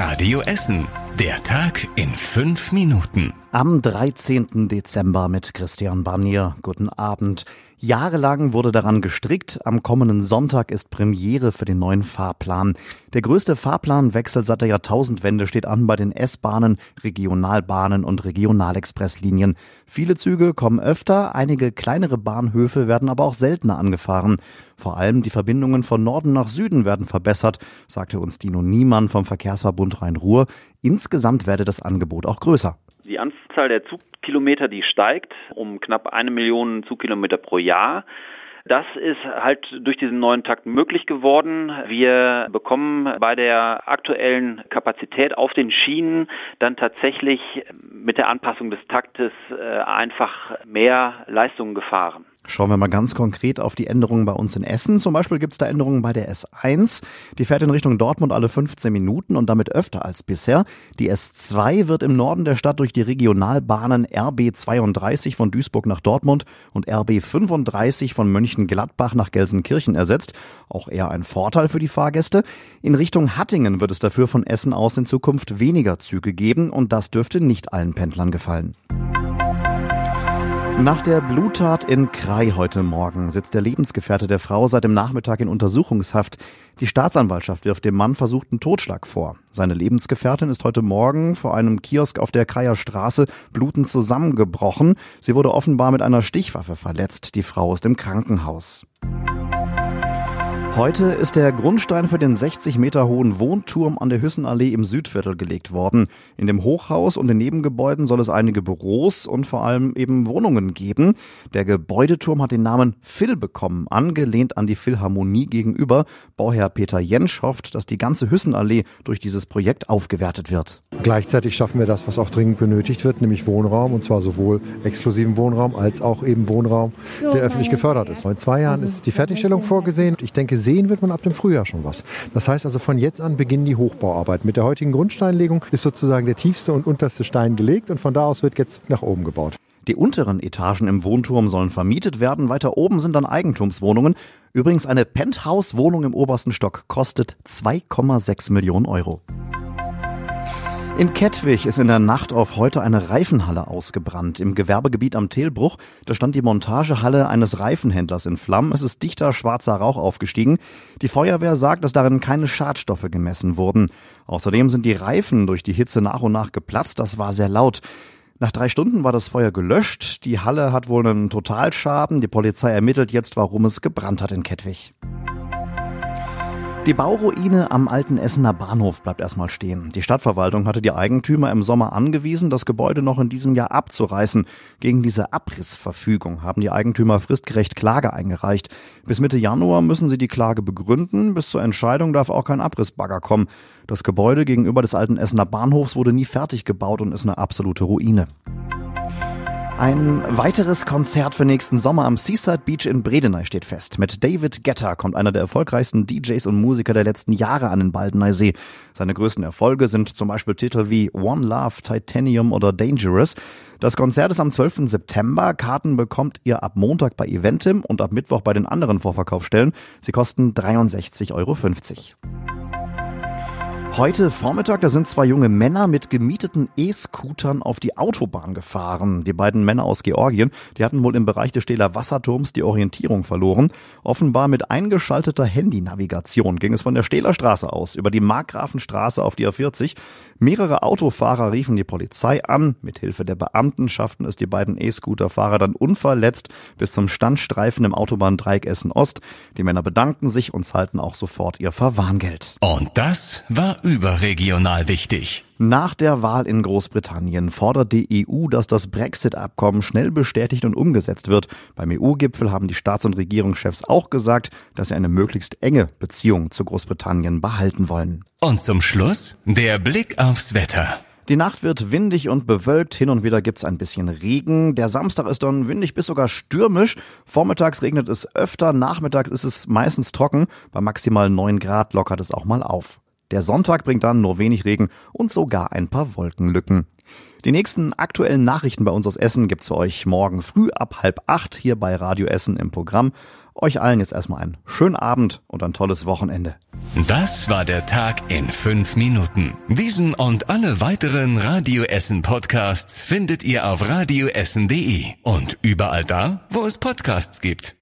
Radio Essen. Der Tag in fünf Minuten. Am 13. Dezember mit Christian Barnier. Guten Abend. Jahrelang wurde daran gestrickt. Am kommenden Sonntag ist Premiere für den neuen Fahrplan. Der größte Fahrplanwechsel seit der Jahrtausendwende steht an bei den S-Bahnen, Regionalbahnen und Regionalexpresslinien. Viele Züge kommen öfter, einige kleinere Bahnhöfe werden aber auch seltener angefahren. Vor allem die Verbindungen von Norden nach Süden werden verbessert, sagte uns Dino Niemann vom Verkehrsverbund Rhein-Ruhr. Insgesamt werde das Angebot auch größer. Die Anzahl der Zugkilometer, die steigt um knapp eine Million Zugkilometer pro Jahr. Das ist halt durch diesen neuen Takt möglich geworden. Wir bekommen bei der aktuellen Kapazität auf den Schienen dann tatsächlich mit der Anpassung des Taktes äh, einfach mehr Leistungen gefahren. Schauen wir mal ganz konkret auf die Änderungen bei uns in Essen. Zum Beispiel gibt es da Änderungen bei der S1. Die fährt in Richtung Dortmund alle 15 Minuten und damit öfter als bisher. Die S2 wird im Norden der Stadt durch die Regionalbahnen RB 32 von Duisburg nach Dortmund und RB 35 von Mönchengladbach nach Gelsenkirchen ersetzt. Auch eher ein Vorteil für die Fahrgäste. In Richtung Hattingen wird es dafür von Essen aus in Zukunft weniger Züge geben und das dürfte nicht allen Pendlern gefallen. Nach der Bluttat in Krai heute Morgen sitzt der Lebensgefährte der Frau seit dem Nachmittag in Untersuchungshaft. Die Staatsanwaltschaft wirft dem Mann versuchten Totschlag vor. Seine Lebensgefährtin ist heute Morgen vor einem Kiosk auf der Kreier Straße blutend zusammengebrochen. Sie wurde offenbar mit einer Stichwaffe verletzt. Die Frau ist im Krankenhaus. Heute ist der Grundstein für den 60 Meter hohen Wohnturm an der Hüssenallee im Südviertel gelegt worden. In dem Hochhaus und den Nebengebäuden soll es einige Büros und vor allem eben Wohnungen geben. Der Gebäudeturm hat den Namen Phil bekommen, angelehnt an die Philharmonie gegenüber. Bauherr Peter Jensch hofft, dass die ganze Hüssenallee durch dieses Projekt aufgewertet wird. Gleichzeitig schaffen wir das, was auch dringend benötigt wird, nämlich Wohnraum und zwar sowohl exklusiven Wohnraum als auch eben Wohnraum, der öffentlich gefördert ist. In zwei Jahren ist die Fertigstellung vorgesehen. Ich denke, sehen wird man ab dem Frühjahr schon was. Das heißt also, von jetzt an beginnen die Hochbauarbeiten. Mit der heutigen Grundsteinlegung ist sozusagen der tiefste und unterste Stein gelegt und von da aus wird jetzt nach oben gebaut. Die unteren Etagen im Wohnturm sollen vermietet werden. Weiter oben sind dann Eigentumswohnungen. Übrigens eine Penthouse-Wohnung im obersten Stock kostet 2,6 Millionen Euro. In Kettwig ist in der Nacht auf heute eine Reifenhalle ausgebrannt. Im Gewerbegebiet am Teelbruch, da stand die Montagehalle eines Reifenhändlers in Flammen. Es ist dichter schwarzer Rauch aufgestiegen. Die Feuerwehr sagt, dass darin keine Schadstoffe gemessen wurden. Außerdem sind die Reifen durch die Hitze nach und nach geplatzt. Das war sehr laut. Nach drei Stunden war das Feuer gelöscht. Die Halle hat wohl einen Totalschaden. Die Polizei ermittelt jetzt, warum es gebrannt hat in Kettwig. Die Bauruine am alten Essener Bahnhof bleibt erstmal stehen. Die Stadtverwaltung hatte die Eigentümer im Sommer angewiesen, das Gebäude noch in diesem Jahr abzureißen. Gegen diese Abrissverfügung haben die Eigentümer fristgerecht Klage eingereicht. Bis Mitte Januar müssen sie die Klage begründen. Bis zur Entscheidung darf auch kein Abrissbagger kommen. Das Gebäude gegenüber des alten Essener Bahnhofs wurde nie fertig gebaut und ist eine absolute Ruine. Ein weiteres Konzert für nächsten Sommer am Seaside Beach in Bredeney steht fest. Mit David Getter kommt einer der erfolgreichsten DJs und Musiker der letzten Jahre an den Baldeneysee. Seine größten Erfolge sind zum Beispiel Titel wie One Love, Titanium oder Dangerous. Das Konzert ist am 12. September. Karten bekommt ihr ab Montag bei Eventim und ab Mittwoch bei den anderen Vorverkaufsstellen. Sie kosten 63,50 Euro. Heute Vormittag, da sind zwei junge Männer mit gemieteten E-Scootern auf die Autobahn gefahren. Die beiden Männer aus Georgien, die hatten wohl im Bereich des Stähler Wasserturms die Orientierung verloren. Offenbar mit eingeschalteter Handynavigation ging es von der Stähler Straße aus über die Markgrafenstraße auf die A40. Mehrere Autofahrer riefen die Polizei an. Mit Hilfe der Beamten schafften es die beiden E-Scooter-Fahrer dann unverletzt bis zum Standstreifen im Autobahndreieck Essen Ost. Die Männer bedankten sich und zahlten auch sofort ihr Verwarngeld. Und das war überregional wichtig. Nach der Wahl in Großbritannien fordert die EU, dass das Brexit-Abkommen schnell bestätigt und umgesetzt wird. Beim EU-Gipfel haben die Staats- und Regierungschefs auch gesagt, dass sie eine möglichst enge Beziehung zu Großbritannien behalten wollen. Und zum Schluss der Blick aufs Wetter. Die Nacht wird windig und bewölkt, hin und wieder gibt's ein bisschen Regen. Der Samstag ist dann windig bis sogar stürmisch. Vormittags regnet es öfter, nachmittags ist es meistens trocken. Bei maximal 9 Grad lockert es auch mal auf. Der Sonntag bringt dann nur wenig Regen und sogar ein paar Wolkenlücken. Die nächsten aktuellen Nachrichten bei uns aus Essen gibt's für euch morgen früh ab halb acht hier bei Radio Essen im Programm. Euch allen jetzt erstmal einen schönen Abend und ein tolles Wochenende. Das war der Tag in fünf Minuten. Diesen und alle weiteren Radio Essen Podcasts findet ihr auf radioessen.de und überall da, wo es Podcasts gibt.